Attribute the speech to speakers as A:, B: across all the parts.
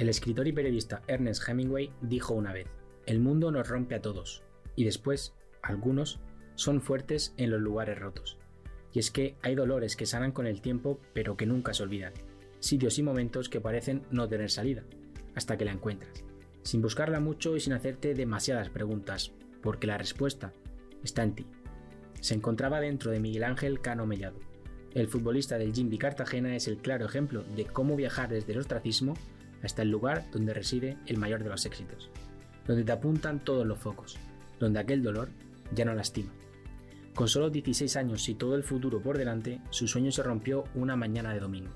A: El escritor y periodista Ernest Hemingway dijo una vez, el mundo nos rompe a todos, y después, algunos, son fuertes en los lugares rotos. Y es que hay dolores que sanan con el tiempo pero que nunca se olvidan, sitios y momentos que parecen no tener salida, hasta que la encuentras, sin buscarla mucho y sin hacerte demasiadas preguntas, porque la respuesta está en ti. Se encontraba dentro de Miguel Ángel Cano Mellado. El futbolista del Jimby Cartagena es el claro ejemplo de cómo viajar desde el ostracismo hasta el lugar donde reside el mayor de los éxitos, donde te apuntan todos los focos, donde aquel dolor ya no lastima. Con solo 16 años y todo el futuro por delante, su sueño se rompió una mañana de domingo.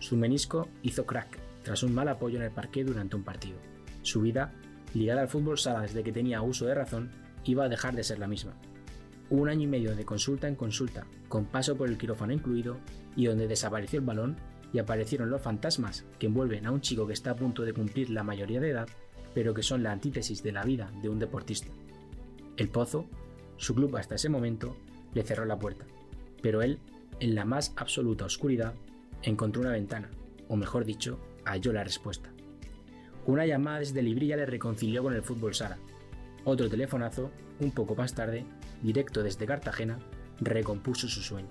A: Su menisco hizo crack tras un mal apoyo en el parque durante un partido. Su vida, ligada al fútbol sala desde que tenía uso de razón, iba a dejar de ser la misma. Un año y medio de consulta en consulta, con paso por el quirófano incluido, y donde desapareció el balón y aparecieron los fantasmas que envuelven a un chico que está a punto de cumplir la mayoría de edad, pero que son la antítesis de la vida de un deportista. El Pozo, su club hasta ese momento, le cerró la puerta, pero él, en la más absoluta oscuridad, encontró una ventana, o mejor dicho, halló la respuesta. Una llamada desde Librilla le reconcilió con el fútbol Sara. Otro telefonazo, un poco más tarde, directo desde Cartagena, recompuso su sueño.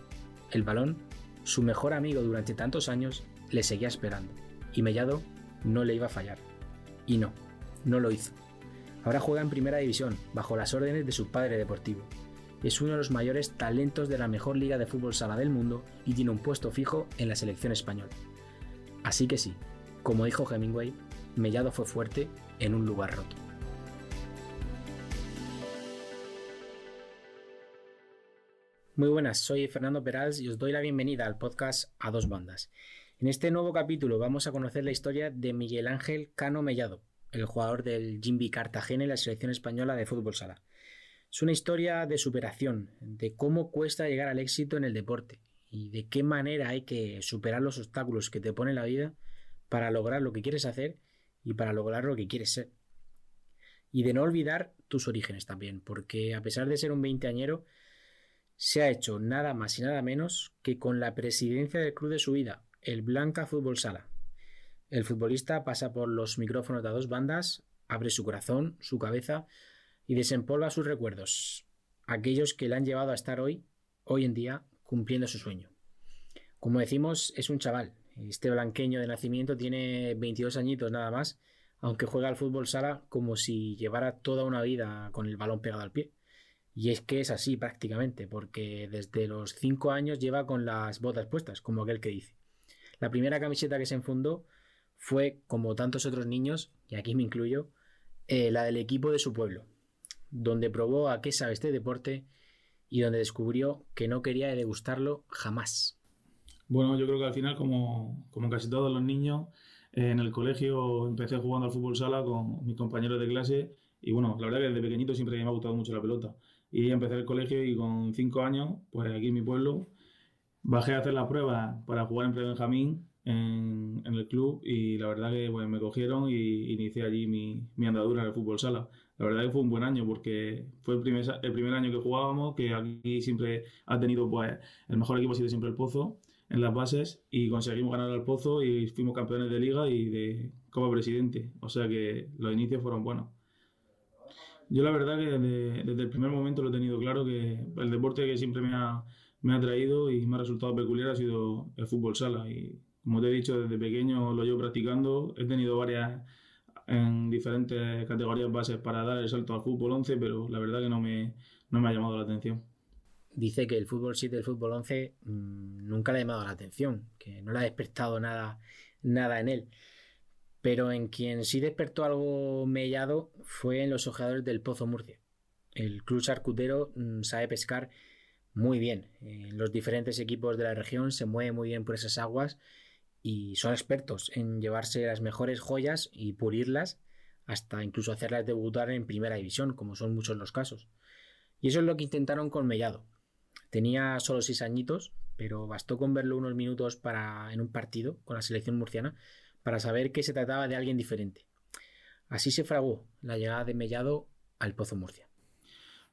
A: El balón, su mejor amigo durante tantos años, le seguía esperando, y Mellado no le iba a fallar. Y no, no lo hizo. Ahora juega en primera división, bajo las órdenes de su padre deportivo. Es uno de los mayores talentos de la mejor liga de fútbol sala del mundo y tiene un puesto fijo en la selección española. Así que sí, como dijo Hemingway, Mellado fue fuerte en un lugar roto. Muy buenas, soy Fernando Perals y os doy la bienvenida al podcast A Dos Bandas. En este nuevo capítulo vamos a conocer la historia de Miguel Ángel Cano Mellado, el jugador del Jimby Cartagena y la selección española de fútbol sala. Es una historia de superación, de cómo cuesta llegar al éxito en el deporte y de qué manera hay que superar los obstáculos que te pone la vida para lograr lo que quieres hacer y para lograr lo que quieres ser. Y de no olvidar tus orígenes también, porque a pesar de ser un veinteañero, se ha hecho nada más y nada menos que con la presidencia del club de su vida, el Blanca Fútbol Sala, el futbolista pasa por los micrófonos de dos bandas, abre su corazón, su cabeza y desempolva sus recuerdos, aquellos que le han llevado a estar hoy, hoy en día, cumpliendo su sueño. Como decimos, es un chaval. Este blanqueño de nacimiento tiene 22 añitos nada más, aunque juega al fútbol sala como si llevara toda una vida con el balón pegado al pie. Y es que es así prácticamente, porque desde los 5 años lleva con las botas puestas, como aquel que dice. La primera camiseta que se enfundó fue, como tantos otros niños, y aquí me incluyo, eh, la del equipo de su pueblo, donde probó a qué sabe este deporte y donde descubrió que no quería degustarlo jamás.
B: Bueno, yo creo que al final, como, como casi todos los niños, eh, en el colegio empecé jugando al fútbol sala con mis compañeros de clase y bueno, la verdad que desde pequeñito siempre me ha gustado mucho la pelota. Y empecé el colegio y con cinco años, pues aquí en mi pueblo, bajé a hacer las pruebas para jugar en pre-benjamín en, el club y la verdad que pues, me cogieron y inicié allí mi, mi, andadura en el fútbol sala. La verdad que fue un buen año porque fue el primer, el primer año que jugábamos, que aquí siempre ha tenido pues el mejor equipo ha sido siempre el Pozo en las bases y conseguimos ganar al Pozo y fuimos campeones de liga y de Presidente. O sea que los inicios fueron buenos. Yo la verdad que desde, el primer momento lo he tenido claro que el deporte que siempre me ha, me ha traído y me ha resultado peculiar ha sido el fútbol sala y como te he dicho, desde pequeño lo llevo practicando. He tenido varias en diferentes categorías bases para dar el salto al fútbol 11, pero la verdad que no me, no me ha llamado la atención.
A: Dice que el fútbol 7 y el fútbol 11 mmm, nunca le ha llamado la atención, que no le ha despertado nada, nada en él. Pero en quien sí despertó algo mellado fue en los ojeadores del Pozo Murcia. El club charcutero mmm, sabe pescar muy bien. En los diferentes equipos de la región se mueve muy bien por esas aguas y son expertos en llevarse las mejores joyas y pulirlas hasta incluso hacerlas debutar en primera división, como son muchos los casos. Y eso es lo que intentaron con Mellado. Tenía solo seis añitos, pero bastó con verlo unos minutos para, en un partido con la selección murciana para saber que se trataba de alguien diferente. Así se fraguó la llegada de Mellado al Pozo Murcia.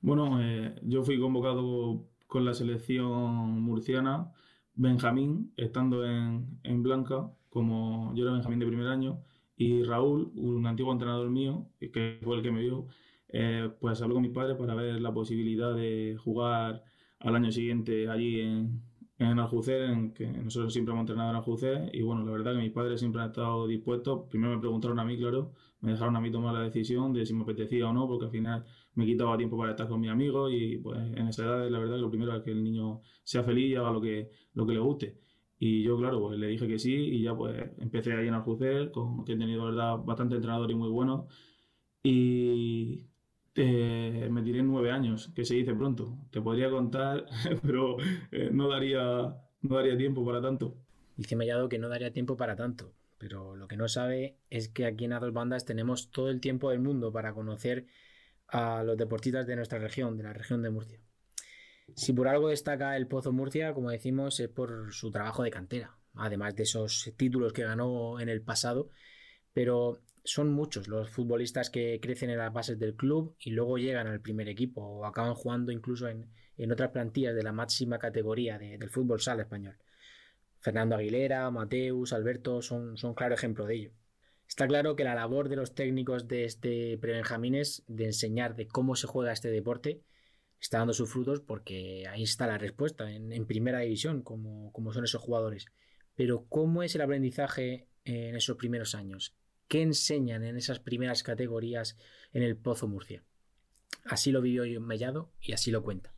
B: Bueno, eh, yo fui convocado con la selección murciana Benjamín, estando en, en Blanca, como yo era Benjamín de primer año, y Raúl, un antiguo entrenador mío, que fue el que me vio, eh, pues habló con mis padres para ver la posibilidad de jugar al año siguiente allí en, en Aljucer, en que nosotros siempre hemos entrenado en Aljucer, y bueno, la verdad que mis padres siempre han estado dispuestos. Primero me preguntaron a mí, claro, me dejaron a mí tomar la decisión de si me apetecía o no, porque al final me quitaba tiempo para estar con mis amigos y pues en esa edad la verdad que lo primero es que el niño sea feliz y haga lo que, lo que le guste. Y yo, claro, pues le dije que sí y ya pues empecé ahí en Aljucer, con, que he tenido, verdad, bastante entrenador y muy bueno. Y eh, me tiré nueve años, que se dice pronto. Te podría contar, pero eh, no, daría, no daría tiempo para tanto.
A: Dice Mellado que no daría tiempo para tanto, pero lo que no sabe es que aquí en A Dos Bandas tenemos todo el tiempo del mundo para conocer a los deportistas de nuestra región, de la región de Murcia. Si por algo destaca el Pozo Murcia, como decimos, es por su trabajo de cantera, además de esos títulos que ganó en el pasado, pero son muchos los futbolistas que crecen en las bases del club y luego llegan al primer equipo o acaban jugando incluso en, otras plantillas de la máxima categoría del fútbol sala español. Fernando Aguilera, Mateus, Alberto son, son claro ejemplo de ello. Está claro que la labor de los técnicos de este prebenjamines de enseñar de cómo se juega este deporte está dando sus frutos porque ahí está la respuesta en, primera división, como, como son esos jugadores. Pero ¿cómo es el aprendizaje en esos primeros años? ¿Qué enseñan en esas primeras categorías en el Pozo Murcia? Así lo vivió Mellado y así lo cuenta.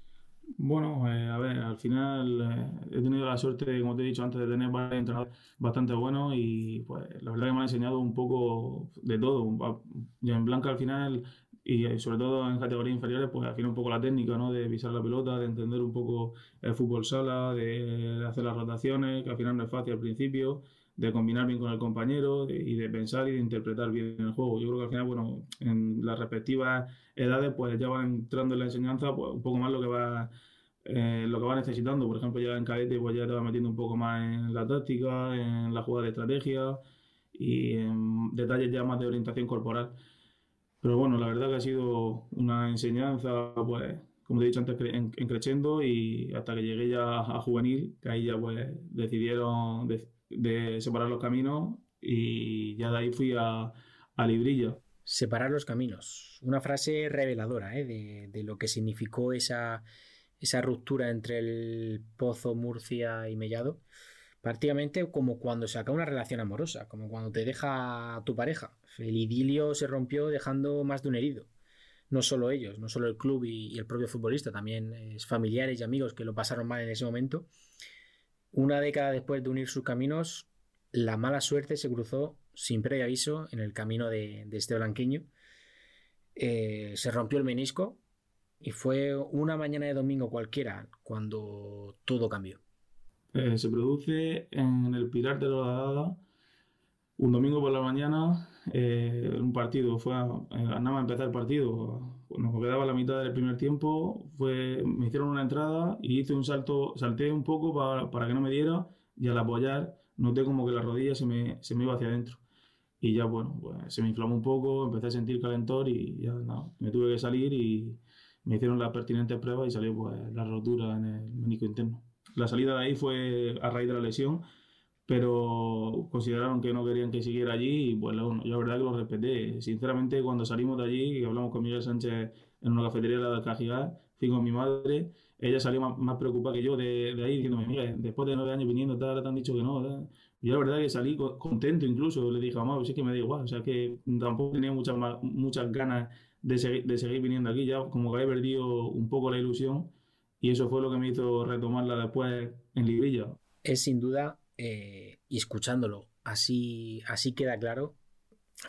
B: Bueno, eh, a ver, al final eh, he tenido la suerte, como te he dicho antes, de tener varios entrenadores bastante buenos y pues la verdad que me han enseñado un poco de todo. Yo en Blanca al final y eh, sobre todo en categorías inferiores, pues al final un poco la técnica, ¿no? De pisar la pelota, de entender un poco el fútbol sala, de hacer las rotaciones, que al final no es fácil al principio de combinar bien con el compañero y de pensar y de interpretar bien el juego. Yo creo que al final, bueno, en las respectivas edades, pues ya van entrando en la enseñanza pues, un poco más lo que va eh, lo que va necesitando. Por ejemplo, ya en cadete, pues ya te va metiendo un poco más en la táctica, en la jugada de estrategia y en detalles ya más de orientación corporal. Pero bueno, la verdad que ha sido una enseñanza, pues, como te he dicho antes, en, creciendo y hasta que llegué ya a juvenil, que ahí ya pues decidieron de separar los caminos y ya de ahí fui a, a Librilla.
A: Separar los caminos. Una frase reveladora ¿eh? de, de, lo que significó esa, esa ruptura entre el Pozo, Murcia y Mellado. Prácticamente como cuando se acaba una relación amorosa, como cuando te deja tu pareja. El idilio se rompió dejando más de un herido. No solo ellos, no solo el club y, el propio futbolista, también es familiares y amigos que lo pasaron mal en ese momento una década después de unir sus caminos, la mala suerte se cruzó sin previo aviso en el camino de, este blanqueño. Eh, se rompió el menisco y fue una mañana de domingo cualquiera cuando todo cambió.
B: Eh, se produce en el Pilar de la Dada un domingo por la mañana, eh, un partido, fue nada más empezar el partido, nos quedaba la mitad del primer tiempo, fue, me hicieron una entrada y hice un salto, salté un poco para, para que no me diera y al apoyar noté como que la rodilla se me, se me iba hacia adentro. Y ya, bueno, pues se me inflamó un poco, empecé a sentir calentor y ya nada, me tuve que salir y me hicieron las pertinentes pruebas y salió pues la rotura en el menisco interno. La salida de ahí fue a raíz de la lesión pero consideraron que no querían que siguiera allí y pues yo la verdad que lo respeté. Sinceramente, cuando salimos de allí y hablamos con Miguel Sánchez en una cafetería de la Cajigal, fui con mi madre, ella salió más, preocupada que yo de, de, ahí, diciéndome, mira, después de nueve años viniendo, tal, te han dicho que no. Yo la verdad que salí contento incluso, le dije, mamá, pues es que me da igual, o sea que tampoco tenía muchas, muchas ganas de de seguir viniendo aquí, ya como que había perdido un poco la ilusión y eso fue lo que me hizo retomarla después en Librilla.
A: Es sin duda eh, y escuchándolo así, así queda claro,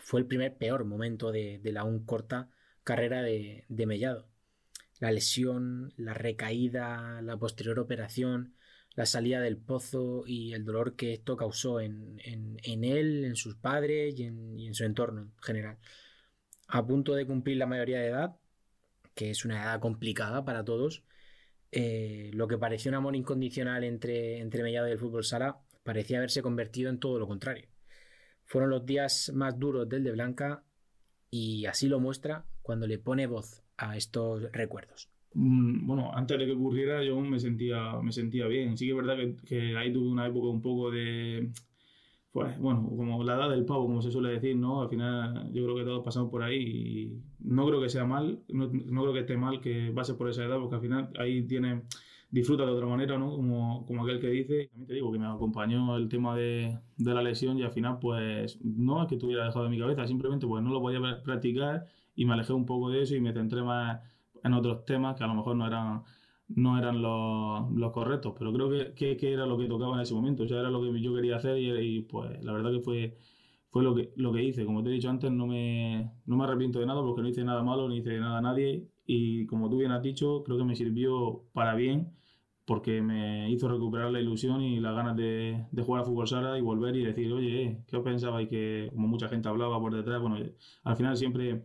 A: fue el primer peor momento de, la aún corta carrera de, Mellado. La lesión, la recaída, la posterior operación, la salida del pozo y el dolor que esto causó en, él, en sus padres y en, su entorno en general. A punto de cumplir la mayoría de edad, que es una edad complicada para todos, eh, lo que pareció un amor incondicional entre, entre Mellado y el fútbol sala parecía haberse convertido en todo lo contrario. Fueron los días más duros del de Blanca y así lo muestra cuando le pone voz a estos recuerdos.
B: Mm, bueno, antes de que ocurriera yo me sentía, me sentía bien. Sí que es verdad que, ahí tuve una época un poco de pues bueno, como la edad del pavo, como se suele decir, ¿no? Al final yo creo que todos pasamos por ahí y no creo que sea mal, no, creo que esté mal que pase por esa edad, porque al final ahí tiene, disfruta de otra manera, ¿no? Como, como aquel que dice, también te digo que me acompañó el tema de, de, la lesión y al final pues no es que tuviera dejado de mi cabeza, simplemente pues no lo podía practicar y me alejé un poco de eso y me centré más en otros temas que a lo mejor no eran no eran los, los correctos, pero creo que, que, era lo que tocaba en ese momento, o sea, era lo que yo quería hacer y, pues la verdad que fue, fue lo, que, lo que hice. Como te he dicho antes, no me, no me arrepiento de nada porque no hice nada malo, ni hice nada a nadie y como tú bien has dicho, creo que me sirvió para bien porque me hizo recuperar la ilusión y las ganas de, de jugar a fútbol sala y volver y decir, oye, ¿qué os pensabais? Que como mucha gente hablaba por detrás, bueno, al final siempre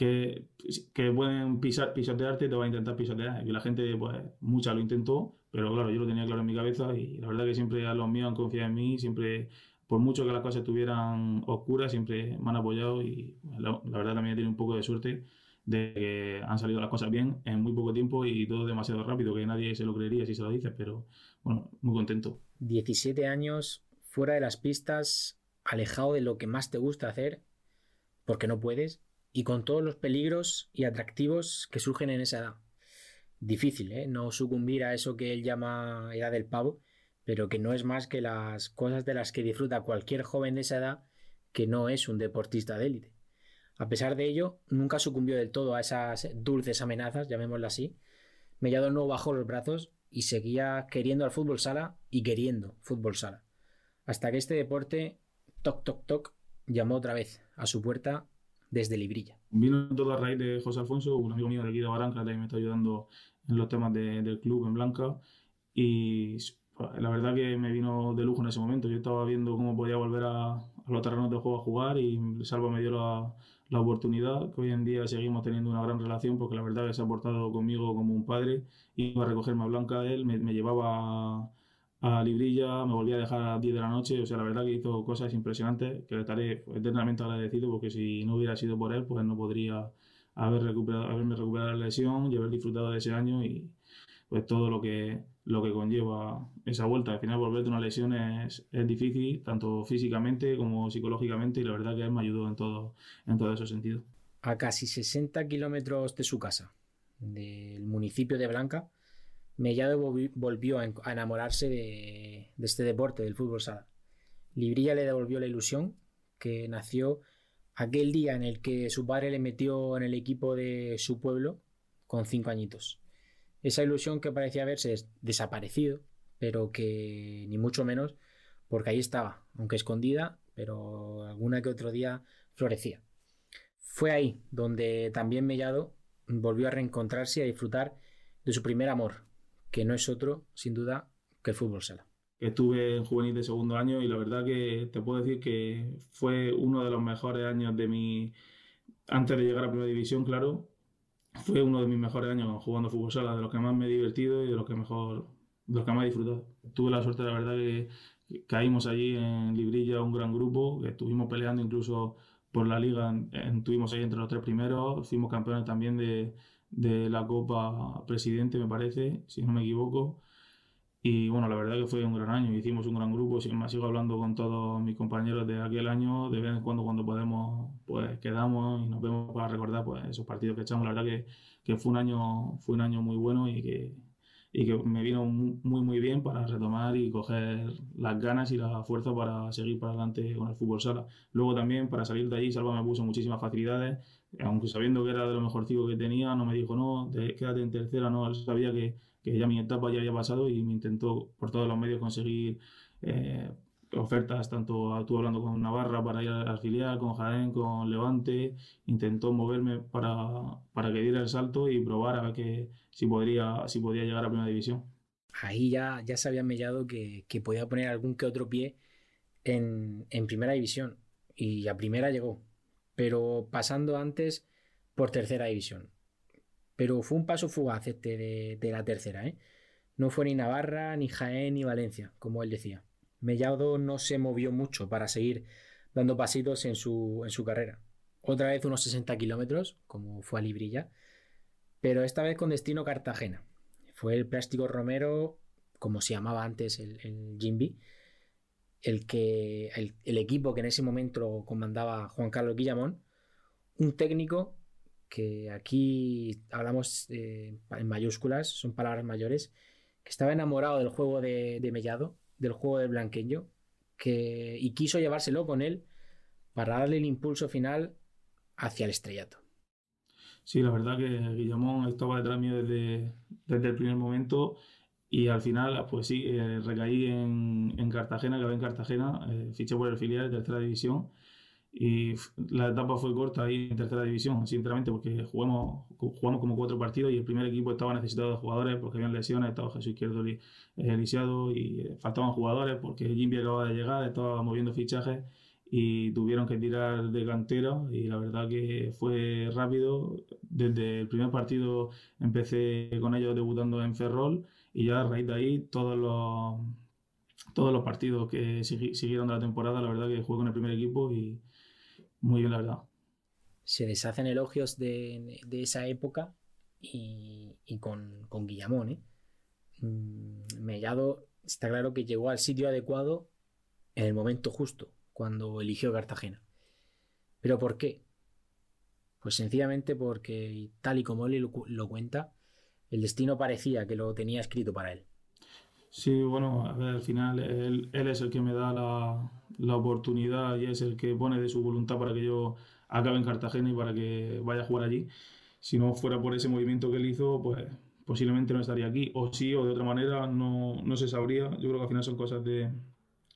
B: que, que pueden pisar, pisotearte, te va a intentar pisotear. Y la gente, pues, mucha lo intentó, pero claro, yo lo tenía claro en mi cabeza y la verdad que siempre a los míos han confiado en mí, siempre, por mucho que las cosas estuvieran oscuras, siempre me han apoyado y la, verdad también tenido un poco de suerte de que han salido las cosas bien en muy poco tiempo y todo demasiado rápido, que nadie se lo creería si se lo dices, pero bueno, muy contento.
A: 17 años fuera de las pistas, alejado de lo que más te gusta hacer, porque no puedes, y con todos los peligros y atractivos que surgen en esa edad. Difícil, ¿eh? No sucumbir a eso que él llama edad del pavo, pero que no es más que las cosas de las que disfruta cualquier joven de esa edad que no es un deportista de élite. A pesar de ello, nunca sucumbió del todo a esas dulces amenazas, llamémoslo así. Mellado no bajó los brazos y seguía queriendo al fútbol sala y queriendo fútbol sala. Hasta que este deporte, toc toc toc, llamó otra vez a su puerta desde Librilla.
B: Vino todo a raíz de José Alfonso, un amigo mío de aquí de Baranca, también me está ayudando en los temas del club en Blanca. Y pues, la verdad que me vino de lujo en ese momento. Yo estaba viendo cómo podía volver a, los terrenos de juego a jugar y Salva me dio la, la, oportunidad, que hoy en día seguimos teniendo una gran relación porque la verdad que se ha portado conmigo como un padre. Iba a recogerme a Blanca él, me, llevaba a Librilla, me volví a dejar a las 10 de la noche, o sea, la verdad que hizo cosas impresionantes que le estaré eternamente agradecido porque si no hubiera sido por él, pues no podría haber recuperado, haberme recuperado la lesión y haber disfrutado de ese año y pues todo lo que, lo que conlleva esa vuelta. Al final volver de una lesión es, es difícil, tanto físicamente como psicológicamente y la verdad que él me ayudó en todo, en todo ese sentido.
A: A casi 60 kilómetros de su casa, del municipio de Blanca, Mellado volvió a enamorarse de, este deporte, del fútbol sala. Librilla le devolvió la ilusión que nació aquel día en el que su padre le metió en el equipo de su pueblo con cinco añitos. Esa ilusión que parecía haberse desaparecido, pero que ni mucho menos, porque ahí estaba, aunque escondida, pero alguna que otro día florecía. Fue ahí donde también Mellado volvió a reencontrarse y a disfrutar de su primer amor, que no es otro, sin duda, que el fútbol sala.
B: Estuve en juvenil de segundo año y la verdad que te puedo decir que fue uno de los mejores años de mi... Antes de llegar a Primera División, claro, fue uno de mis mejores años jugando fútbol sala, de los que más me he divertido y de los que mejor, de los que más he disfrutado. Tuve la suerte, la verdad, que caímos allí en Librilla, un gran grupo, que estuvimos peleando incluso por la liga, estuvimos ahí entre los tres primeros, fuimos campeones también de, de la Copa Presidente, me parece, si no me equivoco. Y bueno, la verdad que fue un gran año, hicimos un gran grupo, me sigo hablando con todos mis compañeros de aquel año, de vez en cuando cuando podemos, pues quedamos y nos vemos para recordar pues esos partidos que echamos. La verdad que, que fue un año, fue un año muy bueno y que, y que me vino muy muy bien para retomar y coger las ganas y la fuerza para seguir para adelante con el fútbol sala. Luego también para salir de allí Salva me puso muchísimas facilidades, aunque sabiendo que era de lo mejorcito que tenía, no me dijo no, quédate en tercera, no, él sabía que, que, ya mi etapa ya había pasado y me intentó por todos los medios conseguir eh, ofertas, tanto estuve hablando con Navarra para ir al filial, con Jaén, con Levante, intentó moverme para, para que diera el salto y probar a ver que, si, podría, si podía llegar a primera división.
A: Ahí ya, ya se había mellado que, que podía poner algún que otro pie en, en primera división y a primera llegó, pero pasando antes por tercera división. Pero fue un paso fugaz este de, la tercera, ¿eh? No fue ni Navarra, ni Jaén, ni Valencia, como él decía. Mellado no se movió mucho para seguir dando pasitos en su, en su carrera. Otra vez unos 60 kilómetros, como fue a Librilla, pero esta vez con destino Cartagena. Fue el Plástico Romero, como se llamaba antes el, el Jimby, el, que, el, equipo que en ese momento comandaba Juan Carlos Guillamón, un técnico que aquí hablamos eh, en mayúsculas, son palabras mayores, que estaba enamorado del juego de, Mellado, del juego del Blanqueño, que, y quiso llevárselo con él para darle el impulso final hacia el estrellato.
B: Sí, la verdad que Guillamón estaba detrás mío desde, desde el primer momento y al final, pues sí, eh, recaí en, en, Cartagena, acabé en Cartagena, eh, fiché por el filial de tercera división y la etapa fue corta ahí en tercera división, sinceramente, porque jugamos, jugamos como cuatro partidos y el primer equipo estaba necesitado de jugadores porque habían lesiones, estaba Jesús Izquierdo eh, lisiado y eh, faltaban jugadores porque Jimmy acababa de llegar, estaba moviendo fichajes y tuvieron que tirar de cantera y la verdad que fue rápido. Desde el primer partido empecé con ellos debutando en Ferrol y ya a raíz de ahí todos los, todos los partidos que siguieron de la temporada, la verdad que jugué con el primer equipo y muy bien, la verdad.
A: Se deshacen elogios de, de esa época y, y con, con, Guillamón. ¿eh? Mm, Mellado está claro que llegó al sitio adecuado en el momento justo, cuando eligió Cartagena. ¿Pero por qué? Pues sencillamente porque, tal y como él lo cuenta, el destino parecía que lo tenía escrito para él.
B: Sí, bueno, a ver, al final él, él es el que me da la, la, oportunidad y es el que pone de su voluntad para que yo acabe en Cartagena y para que vaya a jugar allí. Si no fuera por ese movimiento que él hizo, pues posiblemente no estaría aquí. O sí, o de otra manera, no, no se sabría. Yo creo que al final son cosas de,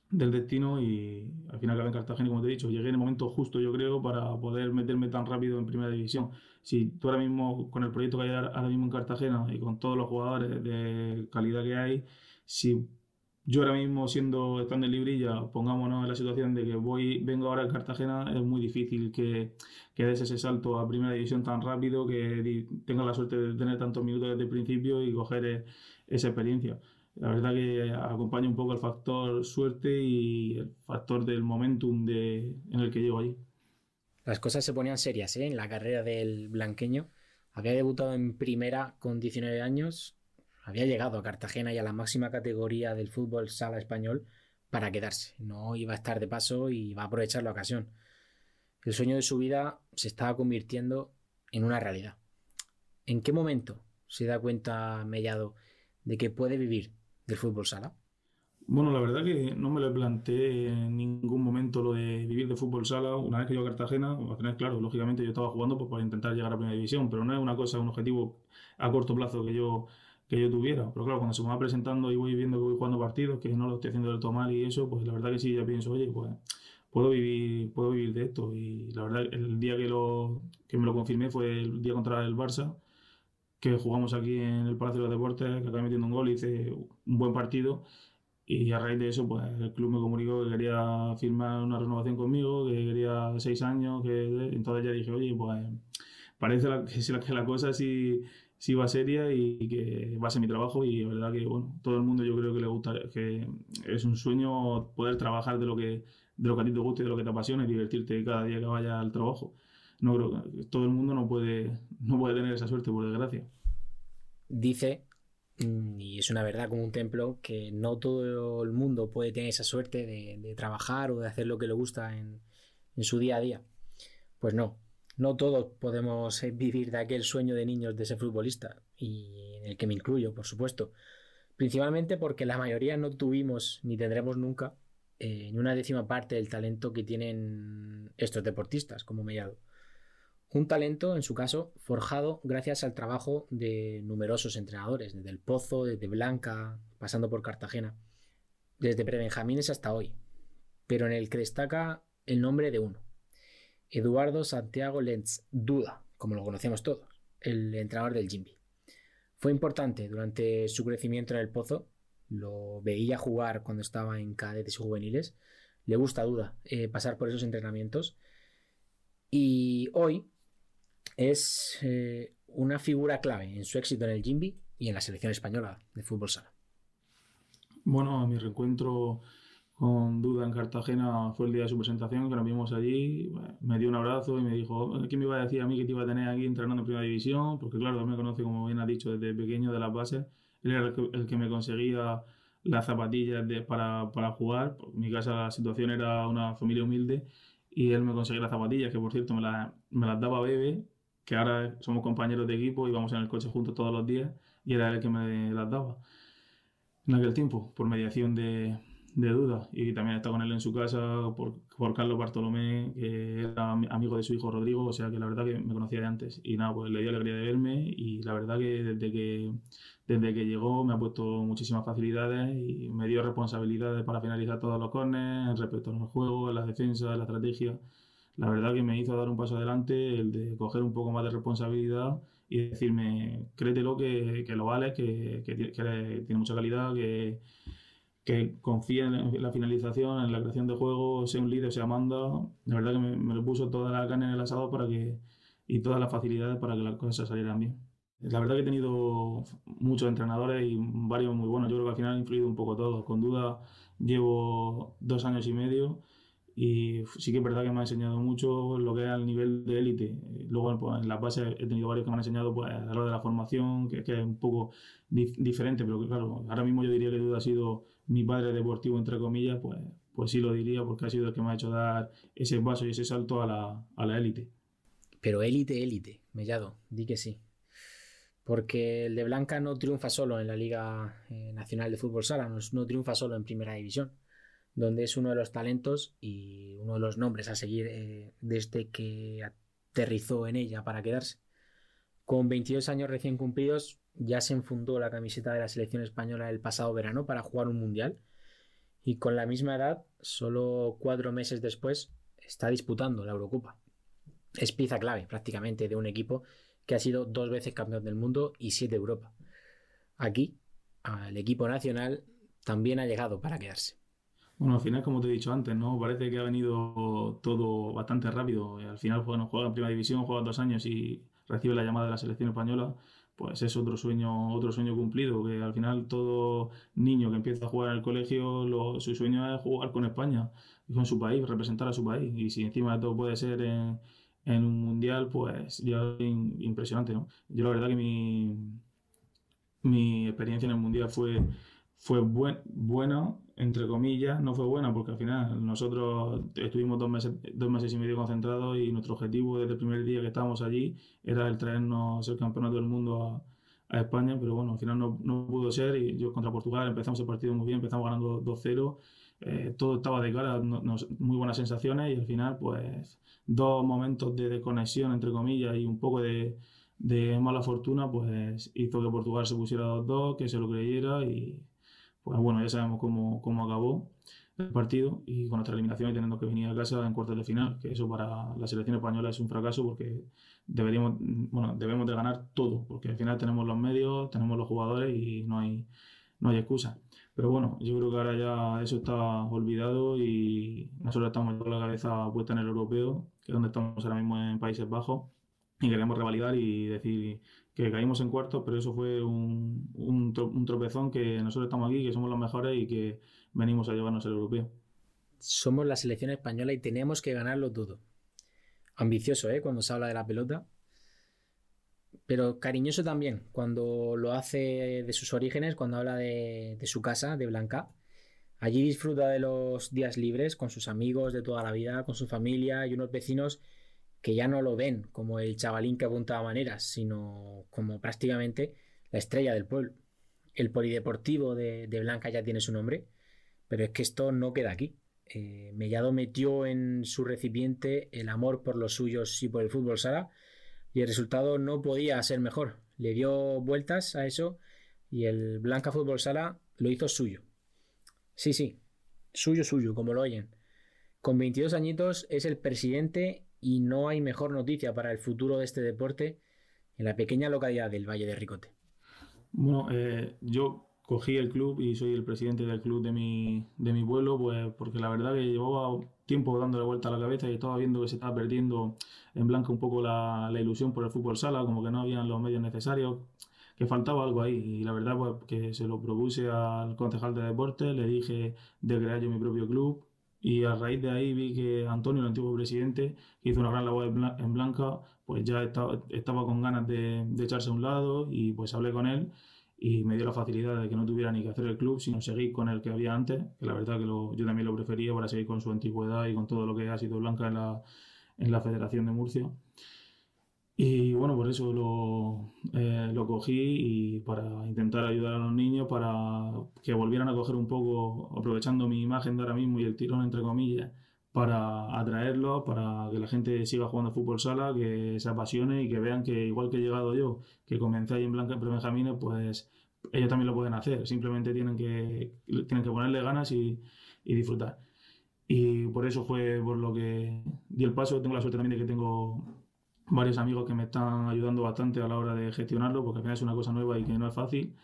B: del destino y al final acabé en Cartagena, como te he dicho, llegué en el momento justo, yo creo, para poder meterme tan rápido en primera división. Si tú ahora mismo, con el proyecto que hay ahora mismo en Cartagena y con todos los jugadores de calidad que hay, si yo ahora mismo siendo estando en Librilla, pongámonos en la situación de que voy, vengo ahora a Cartagena, es muy difícil que, que des ese salto a primera división tan rápido, que tengas la suerte de tener tantos minutos desde el principio y coger eh, esa experiencia la verdad que acompaña un poco el factor suerte y el factor del momentum de, en el que llego allí.
A: Las cosas se ponían serias ¿eh? en la carrera del blanqueño. Había debutado en primera con 19 años, había llegado a Cartagena y a la máxima categoría del fútbol sala español para quedarse. No iba a estar de paso y iba a aprovechar la ocasión. El sueño de su vida se estaba convirtiendo en una realidad. ¿En qué momento se da cuenta Mellado de que puede vivir del fútbol sala?
B: Bueno, la verdad que no me lo planteé en ningún momento lo de vivir de fútbol sala. Una vez que yo a Cartagena, a tener claro, lógicamente yo estaba jugando pues, para intentar llegar a primera división, pero no es una cosa, un objetivo a corto plazo que yo, que yo tuviera. Pero claro, cuando se me va presentando y voy viendo que voy jugando partidos, que no lo estoy haciendo del todo mal y eso, pues la verdad que sí, ya pienso, oye, pues puedo vivir, puedo vivir de esto. Y la verdad, el día que, lo, que me lo confirmé fue el día contra el Barça que jugamos aquí en el Palacio de los Deportes, que acabé metiendo un gol y hice un buen partido. Y a raíz de eso, pues el club me comunicó que quería firmar una renovación conmigo, que quería seis años, que entonces ya dije, oye, pues parece que, la cosa sí, sí va seria y que va a ser mi trabajo y la verdad que, bueno, todo el mundo yo creo que le gusta, que es un sueño poder trabajar de lo que, de lo que a ti te gusta y de lo que te apasiona divertirte cada día que vaya al trabajo. No creo que todo el mundo no puede, no puede tener esa suerte, por desgracia
A: dice, mm, y es una verdad como un templo, que no todo el mundo puede tener esa suerte de, trabajar o de hacer lo que le gusta en, su día a día. Pues no, no todos podemos eh, vivir de aquel sueño de niños de ser futbolista, y en el que me incluyo, por supuesto. Principalmente porque la mayoría no tuvimos ni tendremos nunca eh, ni una décima parte del talento que tienen estos deportistas, como Mellado. Un talento, en su caso, forjado gracias al trabajo de numerosos entrenadores, desde el Pozo, desde Blanca, pasando por Cartagena, desde prebenjamines hasta hoy, pero en el que destaca el nombre de uno, Eduardo Santiago Lenz Duda, como lo conocemos todos, el entrenador del Jimby. Fue importante durante su crecimiento en el Pozo, lo veía jugar cuando estaba en cadetes y juveniles, le gusta Duda eh, pasar por esos entrenamientos y hoy es eh, una figura clave en su éxito en el Jimby y en la selección española de fútbol sala.
B: Bueno, mi reencuentro con Duda en Cartagena fue el día de su presentación, que nos vimos allí, me dio un abrazo y me dijo, ¿quién me iba a decir a mí que te iba a tener aquí entrenando en Primera División? Porque claro, él me conoce, como bien ha dicho, desde pequeño de las bases. Él era el que, me conseguía las zapatillas para, para, jugar. En mi casa la situación era una familia humilde y él me conseguía las zapatillas, que por cierto me, me las daba Bebe, que ahora somos compañeros de equipo y vamos en el coche juntos todos los días y era él el que me las daba en aquel tiempo, por mediación de, de duda. Y también está con él en su casa por, por, Carlos Bartolomé, que era amigo de su hijo Rodrigo, o sea que la verdad que me conocía de antes. Y nada, pues le dio alegría de verme y la verdad que desde que, desde que llegó me ha puesto muchísimas facilidades y me dio responsabilidades para finalizar todos los corners respecto al juego, la defensa, la estrategia. La verdad que me hizo dar un paso adelante, el de coger un poco más de responsabilidad y decirme, créetelo que, que lo vale, que, que, que tiene mucha calidad, que que confía en la finalización, en la creación de juego, sea un líder, sea manda. La verdad que me, lo puso toda la carne en el asado para que, y todas las facilidades para que las cosas salieran bien. La verdad que he tenido muchos entrenadores y varios muy buenos. Yo creo que al final ha influido un poco todo. Con duda llevo dos años y medio y sí que es verdad que me ha enseñado mucho lo que es al nivel de élite. Luego pues, en la base he tenido varios que me han enseñado pues, a lo de la formación, que, es un poco diferente, pero claro, ahora mismo yo diría que duda ha sido mi padre deportivo, entre comillas, pues, pues sí lo diría porque ha sido el que me ha hecho dar ese paso y ese salto a la, a la élite.
A: Pero élite, élite, Mellado, di que sí. Porque el de Blanca no triunfa solo en la Liga eh, Nacional de Fútbol Sala, no, triunfa solo en Primera División, donde es uno de los talentos y uno de los nombres a seguir eh, desde que aterrizó en ella para quedarse. Con 22 años recién cumplidos, ya se enfundó la camiseta de la selección española el pasado verano para jugar un mundial y con la misma edad, solo cuatro meses después, está disputando la Eurocopa. Es pieza clave prácticamente de un equipo que ha sido dos veces campeón del mundo y siete Europa. Aquí, al equipo nacional también ha llegado para quedarse.
B: Bueno, al final, como te he dicho antes, ¿no? Parece que ha venido todo bastante rápido. Al final, bueno, juega en primera división, juega dos años y recibe la llamada de la selección española pues es otro sueño, otro sueño cumplido, que al final todo niño que empieza a jugar en el colegio, su sueño es jugar con España con su país, representar a su país. Y si encima de todo puede ser en, un mundial, pues ya es impresionante. Yo la verdad que mi, mi experiencia en el mundial fue, fue buena, entre comillas, no fue buena porque al final nosotros estuvimos dos meses, dos meses y medio concentrados y nuestro objetivo desde el primer día que estábamos allí era el traernos el campeonato del mundo a, España, pero bueno, al final no, no, pudo ser y yo contra Portugal empezamos el partido muy bien, empezamos ganando 2-0, eh, todo estaba de cara, muy buenas sensaciones y al final pues dos momentos de desconexión entre comillas y un poco de, de mala fortuna pues hizo que Portugal se pusiera 2-2, que se lo creyera y pues bueno, ya sabemos cómo, cómo acabó el partido y con nuestra eliminación y teniendo que venir a casa en cuartos de final, que eso para la selección española es un fracaso porque deberíamos, bueno, debemos de ganar todo, porque al final tenemos los medios, tenemos los jugadores y no hay, no hay excusa. Pero bueno, yo creo que ahora ya eso está olvidado y nosotros estamos con la cabeza puesta en el europeo, que es donde estamos ahora mismo en Países Bajos, y queremos revalidar y decir que caímos en cuartos, pero eso fue un, un, tropezón que nosotros estamos aquí, que somos los mejores y que venimos a llevarnos el europeo.
A: Somos la selección española y tenemos que ganarlo todo. Ambicioso, ¿eh? Cuando se habla de la pelota. Pero cariñoso también, cuando lo hace de sus orígenes, cuando habla de, de su casa, de Blanca. Allí disfruta de los días libres con sus amigos de toda la vida, con su familia y unos vecinos que ya no lo ven como el chavalín que apuntaba maneras, sino como prácticamente la estrella del pueblo. El polideportivo de, Blanca ya tiene su nombre, pero es que esto no queda aquí. Eh, Mellado metió en su recipiente el amor por los suyos y por el fútbol sala, y el resultado no podía ser mejor. Le dio vueltas a eso y el Blanca Fútbol Sala lo hizo suyo. Sí, sí, suyo, suyo, como lo oyen. Con 22 añitos es el presidente y no hay mejor noticia para el futuro de este deporte en la pequeña localidad del Valle de Ricote.
B: Bueno, eh, yo cogí el club y soy el presidente del club de mi, de mi pueblo, pues porque la verdad que llevaba tiempo dándole vuelta a la cabeza y estaba viendo que se estaba perdiendo en blanco un poco la, la ilusión por el fútbol sala, como que no habían los medios necesarios, que faltaba algo ahí. Y la verdad pues que se lo propuse al concejal de deporte, le dije de crear yo mi propio club y a raíz de ahí vi que Antonio, el antiguo presidente, que hizo una gran labor en Blanca, pues ya estaba, estaba con ganas de, echarse a un lado y pues hablé con él y me dio la facilidad de que no tuviera ni que hacer el club, sino seguir con el que había antes, que la verdad que lo, yo también lo prefería para seguir con su antigüedad y con todo lo que ha sido Blanca en la, en la Federación de Murcia. Y bueno, por eso lo, eh, lo cogí y para intentar ayudar a los niños para que volvieran a coger un poco, aprovechando mi imagen de ahora mismo y el tirón entre comillas, para atraerlos, para que la gente siga jugando fútbol sala, que se apasione y que vean que igual que he llegado yo, que comencé ahí en Blanca en Prebenjamines, pues ellos también lo pueden hacer, simplemente tienen que, tienen que ponerle ganas y, y disfrutar. Y por eso fue por lo que di el paso. Tengo la suerte también de que tengo varios amigos que me están ayudando bastante a la hora de gestionarlo, porque al final es una cosa nueva y que no es fácil.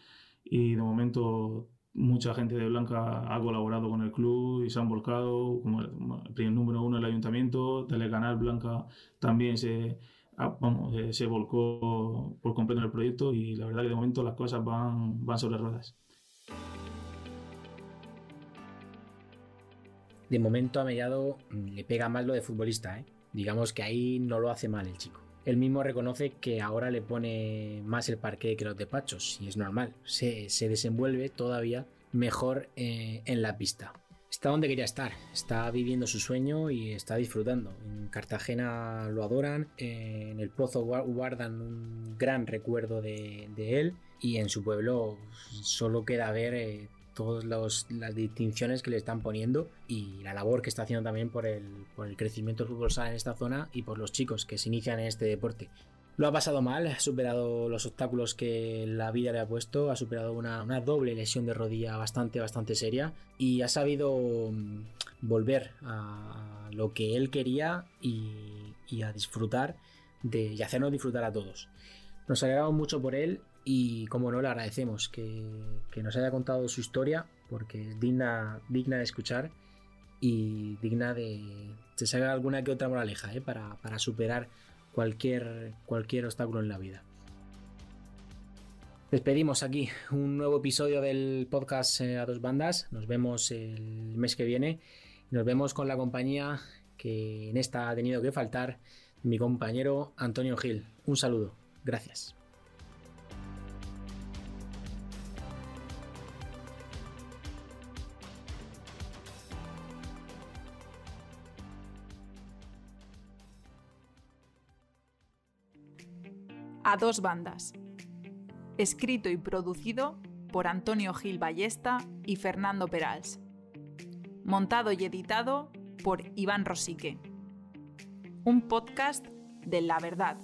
B: Y de momento mucha gente de Blanca ha colaborado con el club y se han volcado, como el, primer número uno el ayuntamiento, Telecanal Blanca también se, vamos, eh, se volcó por completo en el proyecto y la verdad que de momento las cosas van, van sobre ruedas.
A: De momento a Mellado le pega mal lo de futbolista, ¿eh? Digamos que ahí no lo hace mal el chico. Él mismo reconoce que ahora le pone más el parque que los despachos, y es normal. Se, desenvuelve todavía mejor eh, en la pista. Está donde quería estar, está viviendo su sueño y está disfrutando. En Cartagena lo adoran, en el Pozo guardan un gran recuerdo de, él y en su pueblo solo queda ver eh, todas las distinciones que le están poniendo y la labor que está haciendo también por el, por el crecimiento del fútbol sala en esta zona y por los chicos que se inician en este deporte. Lo ha pasado mal, ha superado los obstáculos que la vida le ha puesto, ha superado una, doble lesión de rodilla bastante, bastante seria y ha sabido mm, volver a lo que él quería y, a disfrutar de, y hacernos disfrutar a todos. Nos alegramos mucho por él y como no le agradecemos que, nos haya contado su historia porque es digna, digna de escuchar y digna de se salga alguna que otra moraleja ¿eh? para, para, superar cualquier, cualquier obstáculo en la vida. Despedimos aquí un nuevo episodio del podcast eh, a dos bandas. Nos vemos el mes que viene. Nos vemos con la compañía que en esta ha tenido que faltar, mi compañero Antonio Gil. Un saludo. Gracias.
C: A dos bandas. Escrito y producido por Antonio Gil Ballesta y Fernando Perals. Montado y editado por Iván Rosique. Un podcast de La Verdad